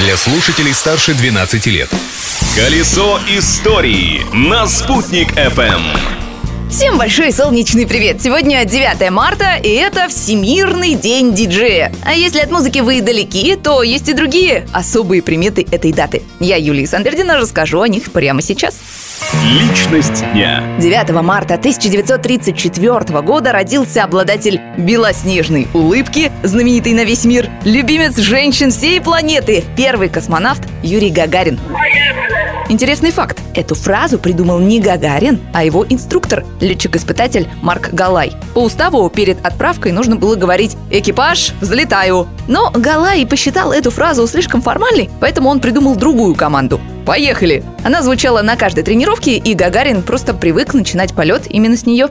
для слушателей старше 12 лет. Колесо истории на «Спутник FM. Всем большой солнечный привет! Сегодня 9 марта, и это Всемирный день диджея. А если от музыки вы далеки, то есть и другие особые приметы этой даты. Я, Юлия Сандердина, расскажу о них прямо сейчас. Личность дня. 9 марта 1934 года родился обладатель белоснежной улыбки, знаменитый на весь мир, любимец женщин всей планеты, первый космонавт Юрий Гагарин. Интересный факт. Эту фразу придумал не Гагарин, а его инструктор, летчик-испытатель Марк Галай. По уставу перед отправкой нужно было говорить «Экипаж, взлетаю». Но Галай посчитал эту фразу слишком формальной, поэтому он придумал другую команду. «Поехали!» Она звучала на каждой тренировке, и Гагарин просто привык начинать полет именно с нее.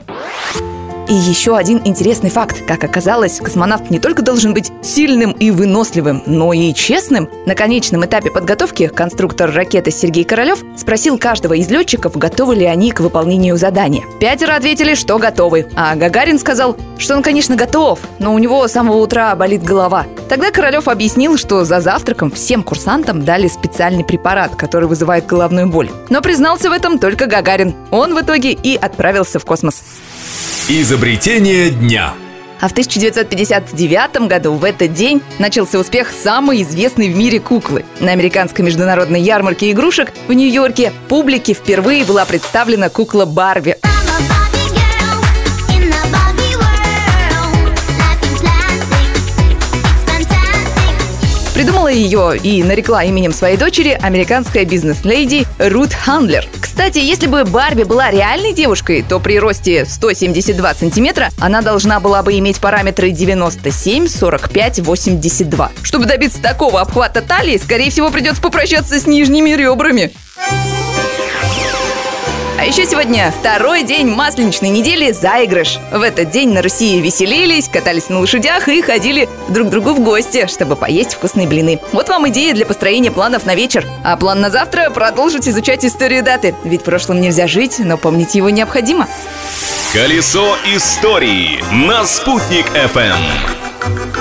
И еще один интересный факт. Как оказалось, космонавт не только должен быть сильным и выносливым, но и честным. На конечном этапе подготовки конструктор ракеты Сергей Королев спросил каждого из летчиков, готовы ли они к выполнению задания. Пятеро ответили, что готовы. А Гагарин сказал, что он, конечно, готов, но у него с самого утра болит голова. Тогда Королев объяснил, что за завтраком всем курсантам дали специальный препарат, который вызывает головную боль. Но признался в этом только Гагарин. Он в итоге и отправился в космос. Изобретение дня. А в 1959 году в этот день начался успех самой известной в мире куклы. На американской международной ярмарке игрушек в Нью-Йорке публике впервые была представлена кукла Барби. Придумала ее и нарекла именем своей дочери американская бизнес-леди Рут Хандлер. Кстати, если бы Барби была реальной девушкой, то при росте 172 сантиметра она должна была бы иметь параметры 97, 45, 82. Чтобы добиться такого обхвата талии, скорее всего, придется попрощаться с нижними ребрами. А еще сегодня второй день масленичной недели «Заигрыш». В этот день на Руси веселились, катались на лошадях и ходили друг к другу в гости, чтобы поесть вкусные блины. Вот вам идея для построения планов на вечер. А план на завтра – продолжить изучать историю даты. Ведь прошлым нельзя жить, но помнить его необходимо. Колесо истории на «Спутник FM.